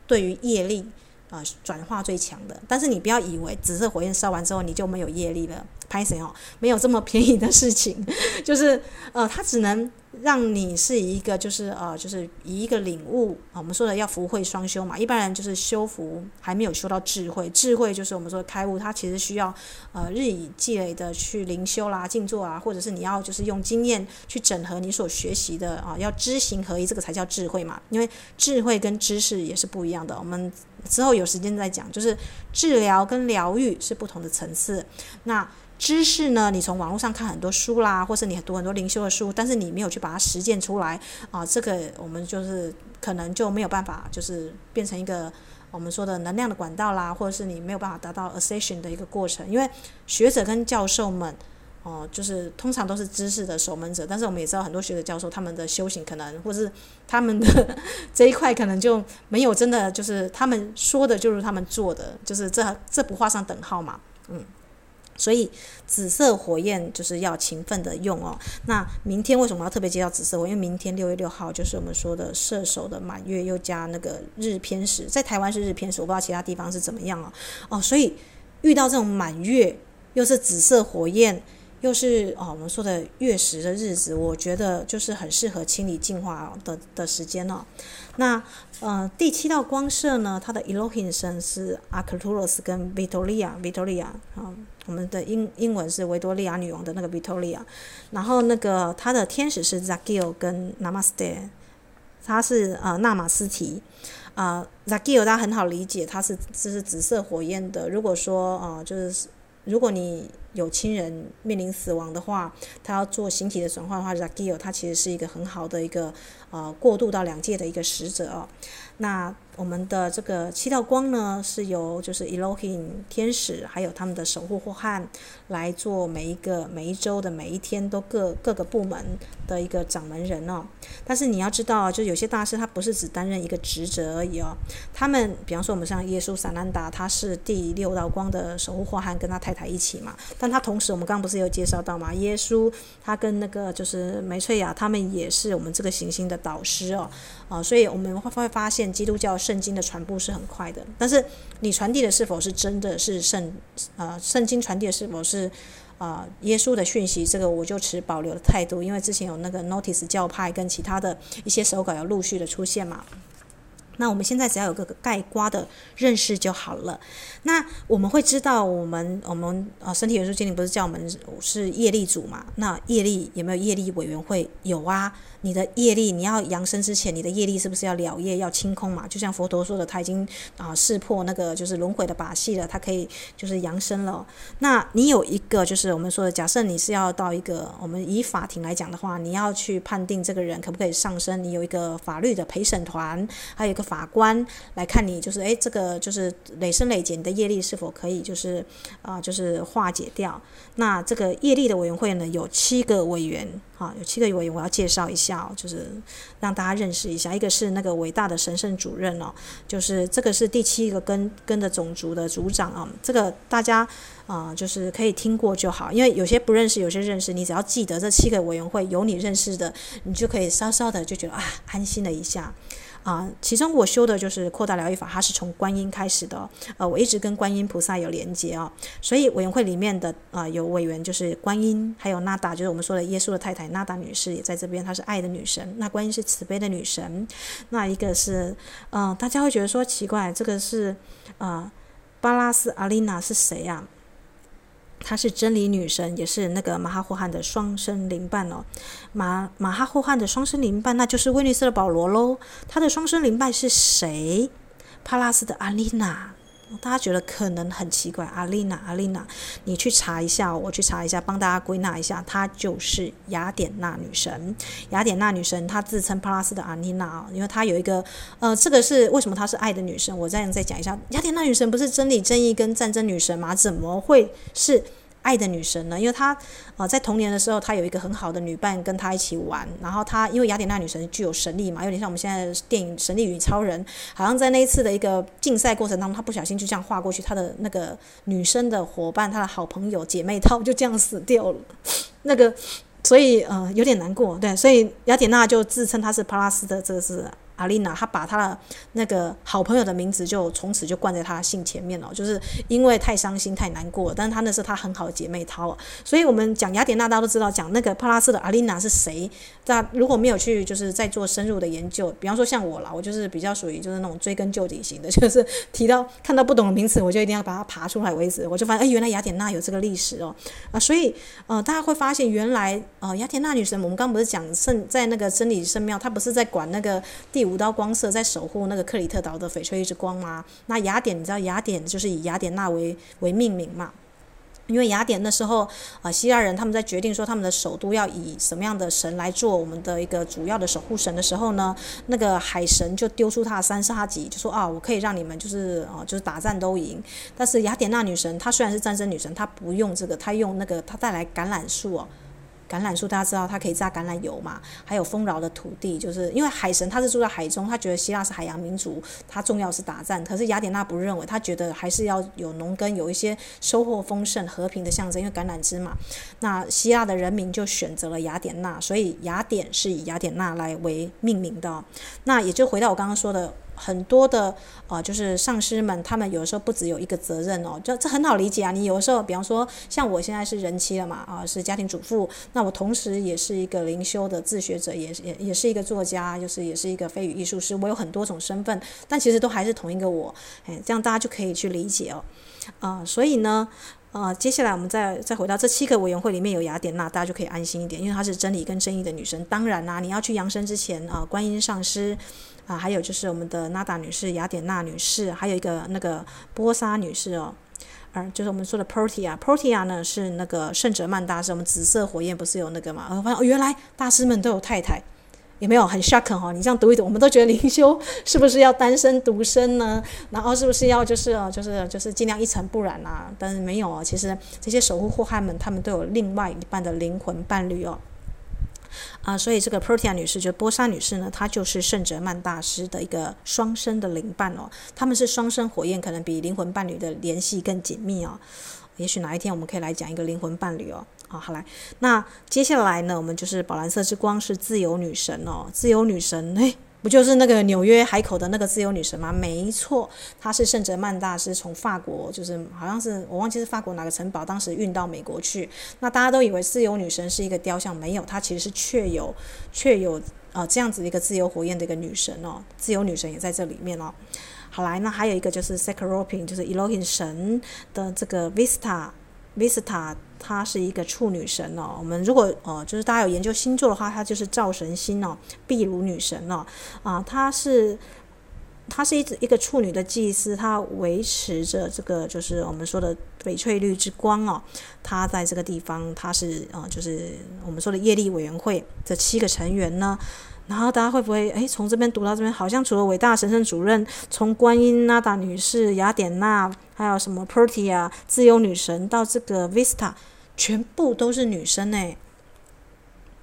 对于业力。呃，转化最强的，但是你不要以为紫色火焰烧完之后你就没有业力了，拍谁哦？没有这么便宜的事情，就是呃，他只能。让你是一个，就是呃，就是以一个领悟啊，我们说的要福慧双修嘛。一般人就是修福还没有修到智慧，智慧就是我们说开悟，它其实需要呃日以继累的去灵修啦、静坐啊，或者是你要就是用经验去整合你所学习的啊，要知行合一，这个才叫智慧嘛。因为智慧跟知识也是不一样的，我们之后有时间再讲，就是治疗跟疗愈是不同的层次。那知识呢？你从网络上看很多书啦，或是你读很多灵修的书，但是你没有去把它实践出来啊，这个我们就是可能就没有办法，就是变成一个我们说的能量的管道啦，或者是你没有办法达到 ascension 的一个过程。因为学者跟教授们，哦，就是通常都是知识的守门者，但是我们也知道很多学者教授他们的修行可能，或是他们的这一块可能就没有真的就是他们说的就是他们做的，就是这这不画上等号嘛，嗯。所以紫色火焰就是要勤奋的用哦。那明天为什么要特别介绍紫色火？因为明天六月六号就是我们说的射手的满月，又加那个日偏食，在台湾是日偏食，我不知道其他地方是怎么样哦。哦，所以遇到这种满月，又是紫色火焰。又是哦，我们说的月食的日子，我觉得就是很适合清理净化的的时间哦。那呃，第七道光射呢，它的 Elohim 神是 Arcturus 跟 Victoria，Victoria 啊，我们的英英文是维多利亚女王的那个 Victoria。然后那个它的天使是 Zakiel 跟 Namaste，它是呃纳玛斯提啊、呃、Zakiel 它很好理解，它是这是紫色火焰的。如果说啊、就是如果你有亲人面临死亡的话，他要做形体的转化的话，Ragio 他其实是一个很好的一个呃过渡到两界的一个使者哦。那我们的这个七道光呢，是由就是 Elohim 天使，还有他们的守护祸害来做每一个每一周的每一天都各各个部门的一个掌门人哦。但是你要知道，就有些大师他不是只担任一个职责而已哦。他们比方说我们像耶稣萨兰达，他是第六道光的守护祸害，跟他太太一起嘛。但他同时我们刚刚不是有介绍到嘛？耶稣他跟那个就是梅翠雅，他们也是我们这个行星的导师哦，啊、所以我们会会发现基督教圣经的传播是很快的，但是你传递的是否是真的是圣呃圣经传递的是否是？啊、呃，耶稣的讯息，这个我就持保留的态度，因为之前有那个 Notice 教派跟其他的一些手稿有陆续的出现嘛。那我们现在只要有个概括的认识就好了。那我们会知道，我们我们啊，身体元素精灵不是叫我们是业力组嘛？那业力有没有业力委员会？有啊。你的业力，你要扬升之前，你的业力是不是要了业，要清空嘛？就像佛陀说的，他已经啊识破那个就是轮回的把戏了，他可以就是扬升了。那你有一个就是我们说的，假设你是要到一个我们以法庭来讲的话，你要去判定这个人可不可以上升，你有一个法律的陪审团，还有一个法官来看你，就是诶，这个就是累生累劫你的业力是否可以就是啊就是化解掉。那这个业力的委员会呢，有七个委员。啊，有七个委员，我要介绍一下哦，就是让大家认识一下。一个是那个伟大的神圣主任哦，就是这个是第七个跟跟的种族的族长啊。这个大家啊、就是可以听过就好，因为有些不认识，有些认识。你只要记得这七个委员会有你认识的，你就可以稍稍的就觉得啊，安心了一下。啊，其中我修的就是扩大疗愈法，它是从观音开始的。呃，我一直跟观音菩萨有连接啊，所以委员会里面的啊、有委员就是观音，还有娜达，就是我们说的耶稣的太太娜达女士也在这边，她是爱的女神。那观音是慈悲的女神。那一个是，嗯、大家会觉得说奇怪，这个是啊、巴拉斯阿丽娜是谁呀、她是真理女神，也是那个马哈霍汉的双生灵伴哦。马马哈霍汉的双生灵伴，那就是威尼斯的保罗喽。他的双生灵伴是谁？帕拉斯的阿丽娜。大家觉得可能很奇怪，阿丽娜，阿丽娜，你去查一下，我去查一下，帮大家归纳一下，她就是雅典娜女神。雅典娜女神，她自称帕拉斯的阿丽娜，因为她有一个，呃，这个是为什么她是爱的女神？我再再讲一下，雅典娜女神不是真理、正义跟战争女神吗？怎么会是？爱的女神呢？因为她啊，在童年的时候，她有一个很好的女伴跟她一起玩。然后她因为雅典娜女神具有神力嘛，有点像我们现在电影《神力女超人》，好像在那一次的一个竞赛过程当中，她不小心就这样划过去，她的那个女生的伙伴，她的好朋友姐妹淘就这样死掉了。那个，所以呃，有点难过。对，所以雅典娜就自称她是帕拉斯的这个是。阿丽娜，她把她的那个好朋友的名字就从此就冠在她的姓前面了，就是因为太伤心太难过。但是她那是她很好的姐妹淘，所以我们讲雅典娜，大家都知道，讲那个帕拉斯的阿丽娜是谁。那如果没有去就是在做深入的研究，比方说像我啦，我就是比较属于就是那种追根究底型的，就是提到看到不懂的名词，我就一定要把它爬出来为止。我就发现，哎，原来雅典娜有这个历史哦，啊，所以呃，大家会发现原来呃，雅典娜女神，我们刚刚不是讲圣在那个真理圣庙，她不是在管那个第五道光色，在守护那个克里特岛的翡翠之光吗？那雅典，你知道雅典就是以雅典娜为为命名嘛？因为雅典那时候啊、呃，希腊人他们在决定说他们的首都要以什么样的神来做我们的一个主要的守护神的时候呢，那个海神就丢出他的三叉戟，就说啊，我可以让你们就是啊，就是打战都赢。但是雅典娜女神她虽然是战争女神，她不用这个，她用那个她带来橄榄树哦。橄榄树，大家知道它可以榨橄榄油嘛？还有丰饶的土地，就是因为海神他是住在海中，他觉得希腊是海洋民族，他重要是打仗。可是雅典娜不认为，他觉得还是要有农耕，有一些收获丰盛、和平的象征，因为橄榄枝嘛。那希腊的人民就选择了雅典娜，所以雅典是以雅典娜来为命名的。那也就回到我刚刚说的。很多的啊、就是上师们，他们有的时候不只有一个责任哦，这这很好理解啊。你有的时候，比方说，像我现在是人妻了嘛，啊，是家庭主妇，那我同时也是一个灵修的自学者，也也也是一个作家，就是也是一个非语艺术师，我有很多种身份，但其实都还是同一个我，哎，这样大家就可以去理解哦，啊、所以呢。啊、呃，接下来我们再再回到这七个委员会里面有雅典娜，大家就可以安心一点，因为她是真理跟正义的女神。当然啦、你要去扬升之前啊，观音上师啊，还有就是我们的娜达女士、雅典娜女士，还有一个那个波莎女士哦，而就是我们说的 Portia，Portia 呢是那个圣哲曼大师，我们紫色火焰不是有那个嘛？我发现哦，原来大师们都有太太。有没有很 shock 哈？你这样读一读，我们都觉得灵修 是不是要单身独身呢？然后是不是要就是就是就是尽量一尘不染啊？但是没有哦，其实这些守护祸害们，他们都有另外一半的灵魂伴侣哦。啊，所以这个 Protea 女士，就波莎女士呢，她就是圣哲曼大师的一个双生的灵伴哦。他们是双生火焰，可能比灵魂伴侣的联系更紧密哦。也许哪一天我们可以来讲一个灵魂伴侣哦。啊，好来，那接下来呢，我们就是宝蓝色之光是自由女神哦，自由女神，诶，不就是那个纽约海口的那个自由女神吗？没错，她是圣哲曼大师从法国，就是好像是我忘记是法国哪个城堡，当时运到美国去。那大家都以为自由女神是一个雕像，没有，她其实是确有确有呃这样子一个自由火焰的一个女神哦，自由女神也在这里面哦。好来，那还有一个就是 Sacred 就是 Elohim 神的这个 Vista Vista。她是一个处女神哦，我们如果呃，就是大家有研究星座的话，她就是灶神星哦，壁炉女神哦，啊，她是她是一一个处女的祭司，她维持着这个就是我们说的翡翠绿之光哦，她在这个地方，她是呃，就是我们说的业力委员会这七个成员呢。然后大家会不会诶，从这边读到这边，好像除了伟大神圣主任，从观音娜达女士、雅典娜，还有什么 Pertia 自由女神，到这个 Vista，全部都是女生诶，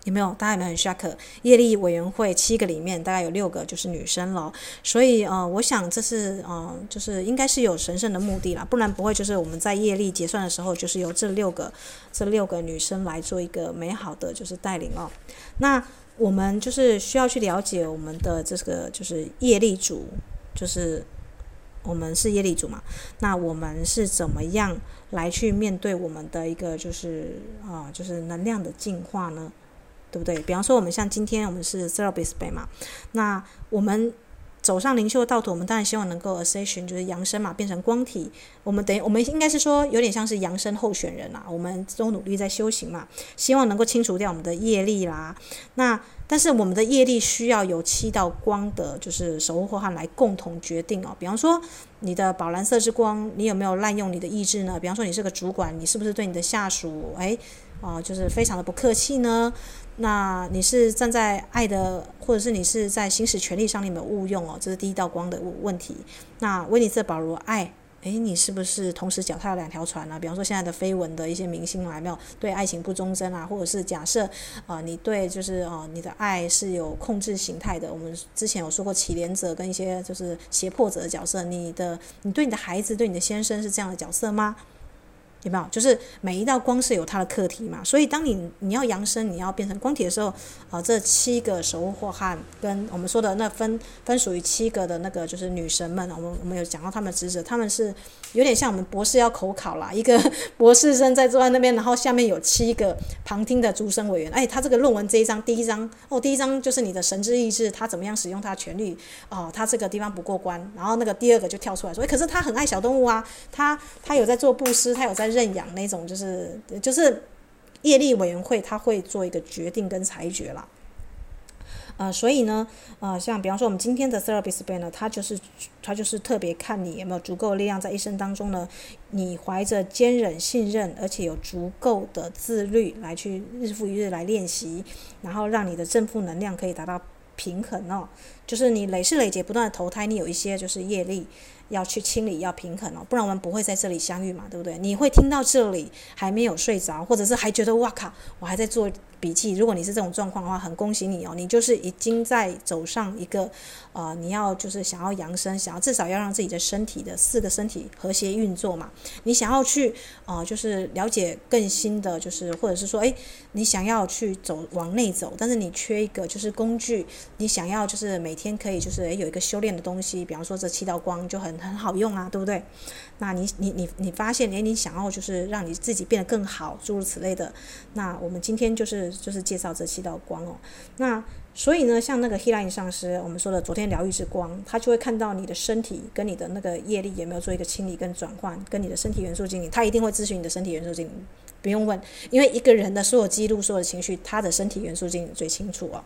有没有？大家有没有很 shock？业力委员会七个里面，大概有六个就是女生了。所以呃，我想这是呃，就是应该是有神圣的目的啦，不然不会就是我们在业力结算的时候，就是由这六个这六个女生来做一个美好的就是带领哦。那。我们就是需要去了解我们的这个就是业力组，就是我们是业力组嘛。那我们是怎么样来去面对我们的一个就是啊，就是能量的进化呢？对不对？比方说，我们像今天我们是 Therapist Bay 嘛，那我们。走上灵修的道途，我们当然希望能够 Ascension，就是扬升嘛，变成光体。我们等于我们应该是说，有点像是扬升候选人啦。我们都努力在修行嘛，希望能够清除掉我们的业力啦。那但是我们的业力需要有七道光的，就是守护伙伴来共同决定哦。比方说，你的宝蓝色之光，你有没有滥用你的意志呢？比方说，你是个主管，你是不是对你的下属，哎，啊、就是非常的不客气呢？那你是站在爱的，或者是你是在行使权力上，你没有误用哦，这是第一道光的问题。那威尼斯保罗爱，诶，你是不是同时脚踏两条船呢？比方说现在的绯闻的一些明星来没有对爱情不忠贞啊，或者是假设啊、你对就是啊、你的爱是有控制形态的。我们之前有说过乞怜者跟一些就是胁迫者的角色，你的你对你的孩子，对你的先生是这样的角色吗？有没有？就是每一道光是有它的课题嘛，所以当你你要扬升，你要变成光体的时候，啊、这七个守护汉跟我们说的那分分属于七个的那个就是女神们，我们我们有讲到他们的职责，他们是有点像我们博士要口考啦，一个博士生在坐在那边，然后下面有七个旁听的主审委员，哎，他这个论文这一章第一章哦，第一章就是你的神之意志，他怎么样使用他的权力哦，他这个地方不过关，然后那个第二个就跳出来说，哎，可是他很爱小动物啊，他他有在做布施，他有在。认养那种就是就是业力委员会，他会做一个决定跟裁决啦。呃，所以呢，呃，像比方说我们今天的 Therapist Bay 呢，他就是他就是特别看你有没有足够力量，在一生当中呢，你怀着坚忍、信任，而且有足够的自律来去日复一日来练习，然后让你的正负能量可以达到平衡哦。就是你累世累劫不断的投胎，你有一些就是业力。要去清理，要平衡哦，不然我们不会在这里相遇嘛，对不对？你会听到这里还没有睡着，或者是还觉得哇靠，我还在做笔记。如果你是这种状况的话，很恭喜你哦，你就是已经在走上一个，呃，你要就是想要扬升，想要至少要让自己的身体的四个身体和谐运作嘛。你想要去，呃，就是了解更新的，就是或者是说，诶，你想要去走往内走，但是你缺一个就是工具，你想要就是每天可以就是诶有一个修炼的东西，比方说这七道光就很。很好用啊，对不对？那你你你你发现，诶，你想要就是让你自己变得更好，诸如此类的。那我们今天就是就是介绍这七道光哦。那所以呢，像那个 Healing 上师，我们说的昨天疗愈之光，他就会看到你的身体跟你的那个业力有没有做一个清理跟转换，跟你的身体元素精灵，他一定会咨询你的身体元素精灵，不用问，因为一个人的所有记录、所有的情绪，他的身体元素精灵最清楚哦。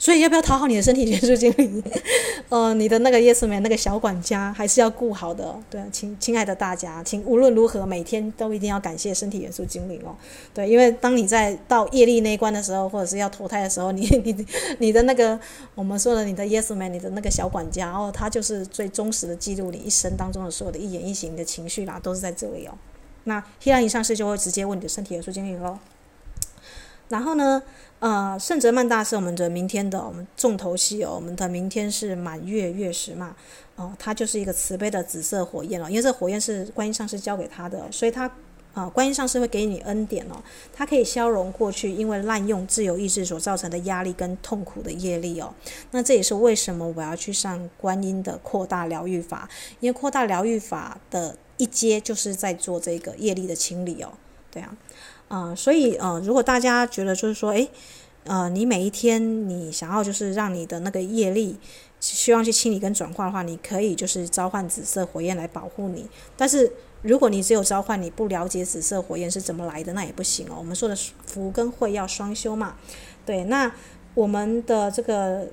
所以要不要讨好你的身体元素精灵？呃，你的那个 Yes Man 那个小管家还是要顾好的。对，亲亲爱的大家，请无论如何每天都一定要感谢身体元素精灵哦。对，因为当你在到业力那一关的时候，或者是要投胎的时候，你 你你的那个我们说的你的 Yes Man，你的那个小管家哦，他就是最忠实的记录你一生当中的所有的一言一行的情绪啦，都是在这里哦。那 Healing 上师就会直接问你的身体元素精灵喽。然后呢，呃，圣哲曼大师，我们的明天的我们重头戏哦，我们的明天是满月月食嘛，哦，它就是一个慈悲的紫色火焰了，因为这火焰是观音上师交给他的，所以他呃，观音上师会给你恩典哦，它可以消融过去因为滥用自由意志所造成的压力跟痛苦的业力哦。那这也是为什么我要去上观音的扩大疗愈法，因为扩大疗愈法的一阶就是在做这个业力的清理哦。对啊，呃，所以呃，如果大家觉得就是说，诶，呃，你每一天你想要就是让你的那个业力。希望去清理跟转化的话，你可以就是召唤紫色火焰来保护你。但是如果你只有召唤，你不了解紫色火焰是怎么来的，那也不行哦。我们说的福跟慧要双修嘛。对，那我们的这个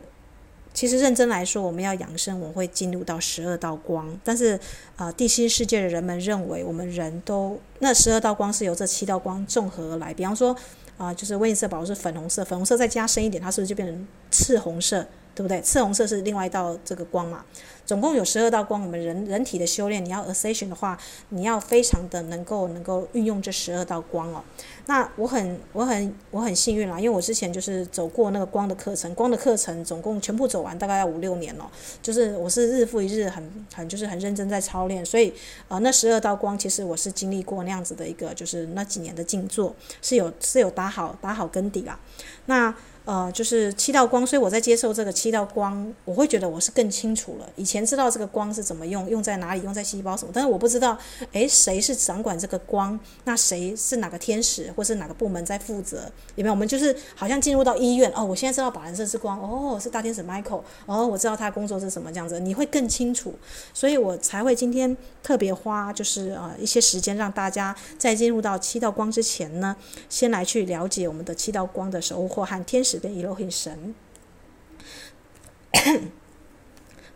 其实认真来说，我们要养生，我们会进入到十二道光。但是啊、地心世界的人们认为，我们人都那十二道光是由这七道光综合而来。比方说啊、就是威尼斯宝是粉红色，粉红色再加深一点，它是不是就变成赤红色？对不对？赤红色是另外一道这个光嘛，总共有十二道光。我们人人体的修炼，你要 ascension 的话，你要非常的能够能够运用这十二道光哦。那我很我很我很幸运啦，因为我之前就是走过那个光的课程，光的课程总共全部走完大概要五六年了，就是我是日复一日很很就是很认真在操练，所以呃那十二道光其实我是经历过那样子的一个就是那几年的静坐是有是有打好打好根底啦。那呃，就是七道光，所以我在接受这个七道光，我会觉得我是更清楚了。以前知道这个光是怎么用，用在哪里，用在细胞什么，但是我不知道，诶，谁是掌管这个光？那谁是哪个天使，或是哪个部门在负责？有没有？我们就是好像进入到医院哦，我现在知道宝蓝色之光，哦，是大天使 Michael，哦，我知道他工作是什么这样子，你会更清楚，所以我才会今天特别花就是呃一些时间让大家在进入到七道光之前呢，先来去了解我们的七道光的守护或和天使。跟伊洛很神，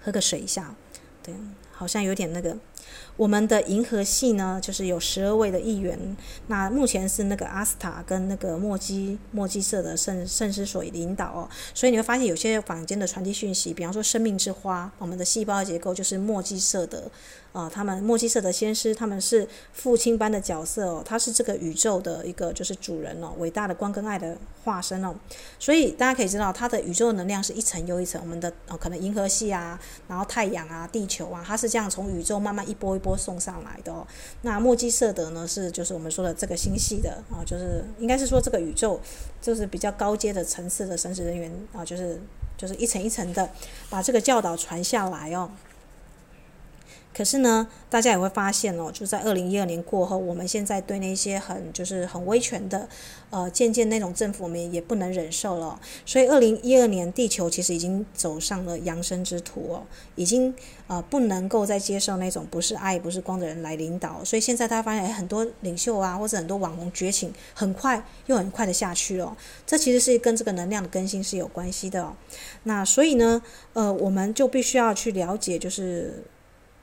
喝个水一下，对，好像有点那个。我们的银河系呢，就是有十二位的议员。那目前是那个阿斯塔跟那个墨基墨基色的圣圣师所领导哦。所以你会发现有些坊间的传递讯息，比方说生命之花，我们的细胞结构就是墨基色的。啊、他们墨基色的先师，他们是父亲般的角色哦，他是这个宇宙的一个就是主人哦，伟大的光跟爱的化身哦，所以大家可以知道，它的宇宙能量是一层又一层，我们的哦可能银河系啊，然后太阳啊、地球啊，它是这样从宇宙慢慢一波一波送上来的哦。那墨基色德呢，是就是我们说的这个星系的啊、就是应该是说这个宇宙就是比较高阶的层次的神职人员啊、就是就是一层一层的把这个教导传下来哦。可是呢，大家也会发现哦，就在二零一二年过后，我们现在对那些很就是很威权的，呃，渐渐那种政府，我们也不能忍受了。所以二零一二年，地球其实已经走上了扬升之途哦，已经呃不能够再接受那种不是爱不是光的人来领导。所以现在大家发现，哎，很多领袖啊，或者很多网红觉醒，很快又很快的下去了。这其实是跟这个能量的更新是有关系的哦。那所以呢，呃，我们就必须要去了解，就是。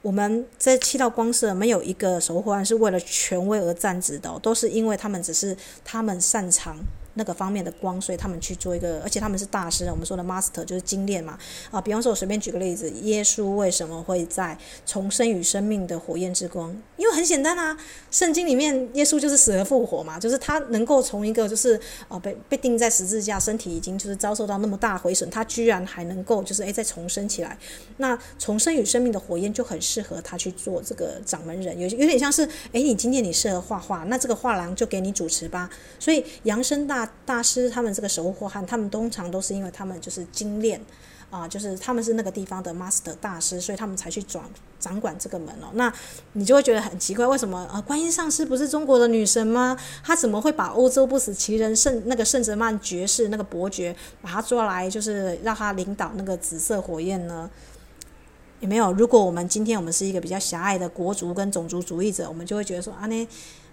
我们这七道光色没有一个守护是为了权威而站直的，都是因为他们只是他们擅长。那个方面的光，所以他们去做一个，而且他们是大师，我们说的 master 就是精炼嘛。啊，比方说，我随便举个例子，耶稣为什么会在重生与生命的火焰之光？因为很简单啊，圣经里面耶稣就是死而复活嘛，就是他能够从一个就是啊被被钉在十字架，身体已经就是遭受到那么大毁损，他居然还能够就是诶再重生起来。那重生与生命的火焰就很适合他去做这个掌门人，有有点像是诶你今天你适合画画，那这个画廊就给你主持吧。所以扬声大。大师他们这个守护伙伴，他们通常都是因为他们就是精炼啊，就是他们是那个地方的 master 大师，所以他们才去转掌管这个门哦。那你就会觉得很奇怪，为什么啊？观音上师不是中国的女神吗？她怎么会把欧洲不死奇人圣那个圣哲曼爵士那个伯爵把他抓来，就是让他领导那个紫色火焰呢？有没有？如果我们今天我们是一个比较狭隘的国族跟种族主义者，我们就会觉得说啊，那。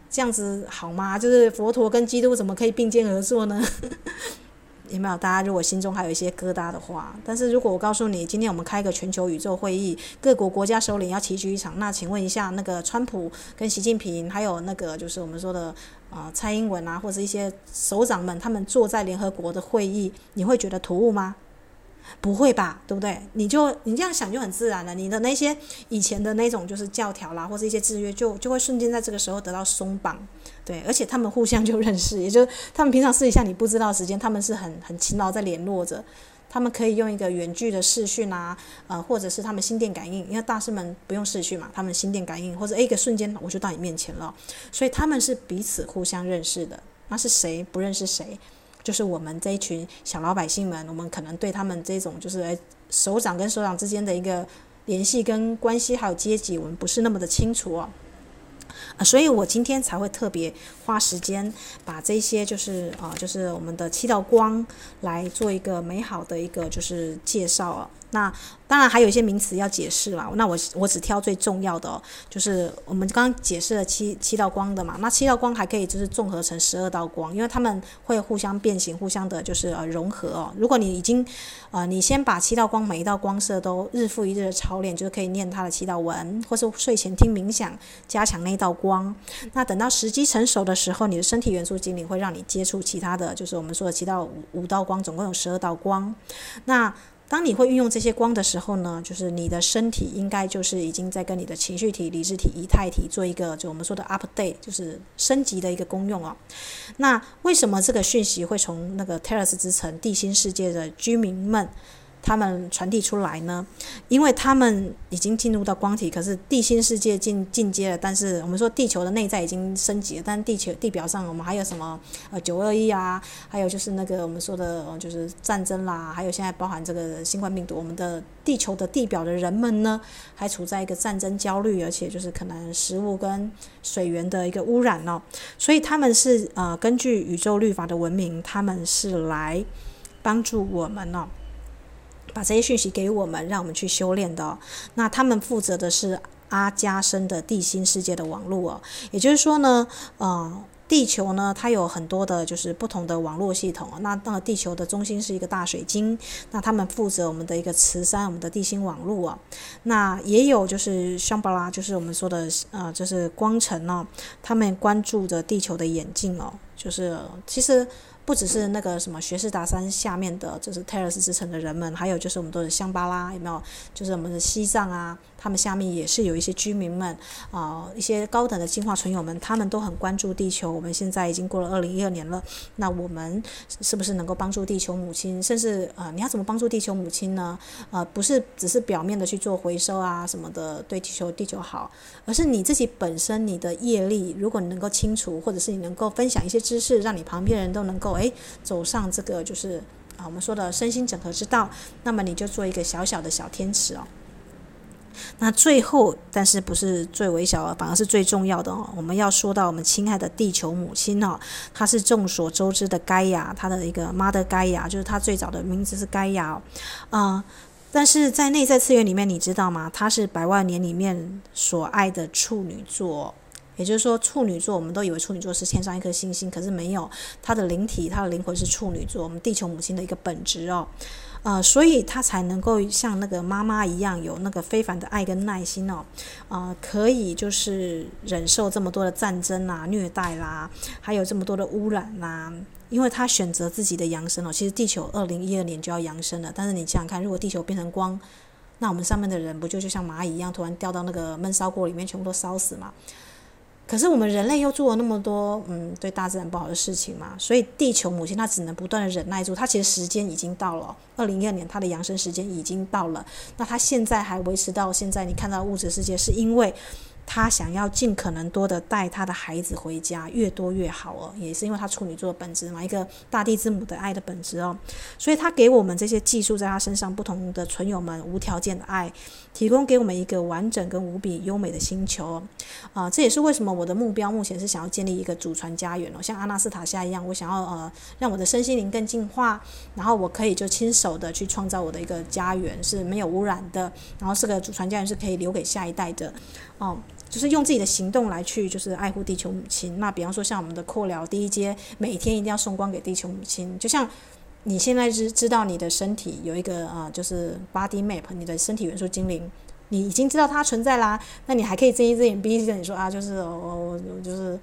这样子好吗？就是佛陀跟基督怎么可以并肩而坐呢？有没有？大家如果心中还有一些疙瘩的话，但是如果我告诉你，今天我们开一个全球宇宙会议，各国国家首领要齐聚一场，那请问一下，那个川普跟习近平，还有那个就是我们说的啊、呃、蔡英文啊，或者一些首长们，他们坐在联合国的会议，你会觉得突兀吗？不会吧，对不对？你就你这样想就很自然了。你的那些以前的那种就是教条啦，或者一些制约就，就会瞬间在这个时候得到松绑。对，而且他们互相就认识，也就是他们平常私底下你不知道时间，他们是很很勤劳在联络着。他们可以用一个远距的视讯啊，呃，或者是他们心电感应，因为大师们不用视讯嘛，他们心电感应，或者一个瞬间我就到你面前了，所以他们是彼此互相认识的。那是谁不认识谁？就是我们这一群小老百姓们，我们可能对他们这种就是首长跟首长之间的一个联系跟关系，还有阶级，我们不是那么的清楚哦。啊，所以我今天才会特别花时间把这些就是啊，就是我们的七道光来做一个美好的一个就是介绍啊。那当然还有一些名词要解释啦，那我我只挑最重要的哦，就是我们刚刚解释了七七道光的嘛，那七道光还可以就是综合成十二道光，因为他们会互相变形，互相的就是呃融合哦。如果你已经呃你先把七道光每一道光色都日复一日的操练，就是可以念它的七道文，或是睡前听冥想，加强那道光。那等到时机成熟的时候，你的身体元素精灵会让你接触其他的就是我们说的七道五五道光，总共有十二道光。那当你会运用这些光的时候呢，就是你的身体应该就是已经在跟你的情绪体、理智体、仪态体做一个就我们说的 update，就是升级的一个功用哦。那为什么这个讯息会从那个 Terra's 之城地心世界的居民们？他们传递出来呢，因为他们已经进入到光体，可是地心世界进进阶了。但是我们说地球的内在已经升级了，但地球地表上我们还有什么呃九二一啊，还有就是那个我们说的，就是战争啦，还有现在包含这个新冠病毒，我们的地球的地表的人们呢，还处在一个战争焦虑，而且就是可能食物跟水源的一个污染哦，所以他们是呃根据宇宙律法的文明，他们是来帮助我们哦。把这些讯息给我们，让我们去修炼的。那他们负责的是阿加森的地心世界的网络哦。也就是说呢，呃，地球呢，它有很多的，就是不同的网络系统。那那个地球的中心是一个大水晶，那他们负责我们的一个磁山，我们的地心网络啊。那也有就是香巴拉，就是我们说的呃，就是光城哦。他们关注着地球的眼镜哦，就是其实。不只是那个什么学士达山下面的，就是泰尔斯之城的人们，还有就是我们都是香巴拉，有没有？就是我们的西藏啊。他们下面也是有一些居民们啊、一些高等的进化存友们，他们都很关注地球。我们现在已经过了二零一二年了，那我们是不是能够帮助地球母亲？甚至啊、你要怎么帮助地球母亲呢？呃，不是只是表面的去做回收啊什么的，对地球地球好，而是你自己本身你的业力，如果你能够清除，或者是你能够分享一些知识，让你旁边人都能够诶走上这个就是啊我们说的身心整合之道，那么你就做一个小小的小天使哦。那最后，但是不是最微小的，反而是最重要的哦。我们要说到我们亲爱的地球母亲哦，她是众所周知的盖亚，她的一个 Mother 盖亚，就是她最早的名字是盖亚哦。啊、但是在内在次元里面，你知道吗？她是百万年里面所爱的处女座，也就是说，处女座我们都以为处女座是天上一颗星星，可是没有，她的灵体，她的灵魂是处女座，我们地球母亲的一个本质哦。呃，所以他才能够像那个妈妈一样，有那个非凡的爱跟耐心哦，呃，可以就是忍受这么多的战争啊、虐待啦，还有这么多的污染啦，因为他选择自己的扬升哦。其实地球二零一二年就要扬升了，但是你想想看，如果地球变成光，那我们上面的人不就就像蚂蚁一样，突然掉到那个闷烧锅里面，全部都烧死嘛？可是我们人类又做了那么多，嗯，对大自然不好的事情嘛，所以地球母亲她只能不断的忍耐住，她其实时间已经到了，二零一二年她的养生时间已经到了，那她现在还维持到现在，你看到物质世界是因为。他想要尽可能多的带他的孩子回家，越多越好哦，也是因为他处女座的本质嘛，一个大地之母的爱的本质哦，所以他给我们这些寄宿在他身上不同的存有们无条件的爱，提供给我们一个完整跟无比优美的星球啊，这也是为什么我的目标目前是想要建立一个祖传家园哦，像阿纳斯塔夏一样，我想要呃让我的身心灵更进化，然后我可以就亲手的去创造我的一个家园是没有污染的，然后这个祖传家园是可以留给下一代的哦。就是用自己的行动来去，就是爱护地球母亲。那比方说，像我们的扩疗第一阶，每天一定要送光给地球母亲。就像你现在知知道你的身体有一个啊，就是 body map，你的身体元素精灵，你已经知道它存在啦。那你还可以睁一只眼闭一只眼说啊，就是我我就是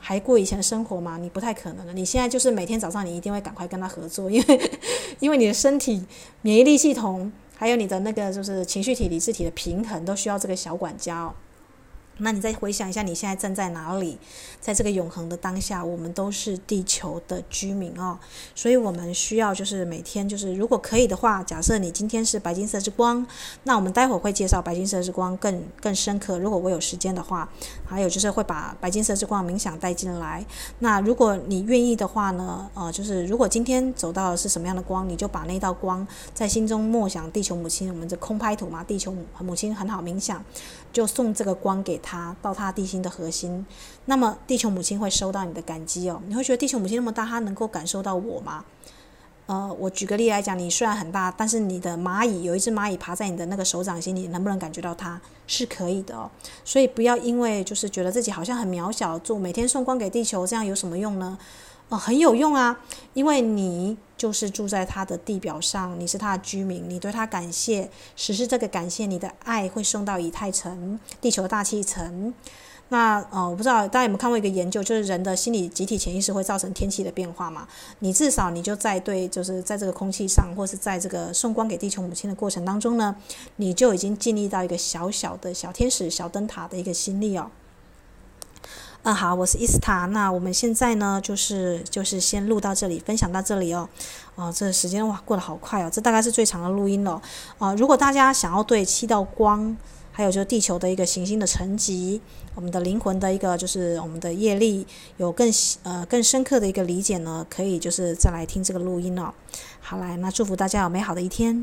还过以前的生活吗？你不太可能了。你现在就是每天早上你一定会赶快跟他合作，因为因为你的身体免疫力系统还有你的那个就是情绪体、理智体的平衡都需要这个小管家哦。那你再回想一下，你现在站在哪里？在这个永恒的当下，我们都是地球的居民哦，所以我们需要就是每天就是，如果可以的话，假设你今天是白金色之光，那我们待会儿会介绍白金色之光更更深刻。如果我有时间的话，还有就是会把白金色之光冥想带进来。那如果你愿意的话呢，呃，就是如果今天走到的是什么样的光，你就把那道光在心中默想地球母亲，我们这空拍图嘛，地球母亲很好冥想，就送这个光给他它到它地心的核心，那么地球母亲会收到你的感激哦。你会觉得地球母亲那么大，它能够感受到我吗？呃，我举个例来讲，你虽然很大，但是你的蚂蚁有一只蚂蚁爬在你的那个手掌心里，能不能感觉到它？是可以的哦。所以不要因为就是觉得自己好像很渺小，做每天送光给地球，这样有什么用呢？哦，很有用啊，因为你就是住在他的地表上，你是他的居民，你对他感谢，实施这个感谢，你的爱会送到以太层，地球大气层。那呃，我不知道大家有没有看过一个研究，就是人的心理集体潜意识会造成天气的变化嘛？你至少你就在对，就是在这个空气上，或是在这个送光给地球母亲的过程当中呢，你就已经建立到一个小小的小天使、小灯塔的一个心力哦。嗯，好，我是伊斯塔。那我们现在呢，就是就是先录到这里，分享到这里哦。哦，这时间哇，过得好快哦。这大概是最长的录音了。啊、如果大家想要对七道光，还有就是地球的一个行星的层级，我们的灵魂的一个就是我们的业力，有更呃更深刻的一个理解呢，可以就是再来听这个录音哦。好，来，那祝福大家有美好的一天。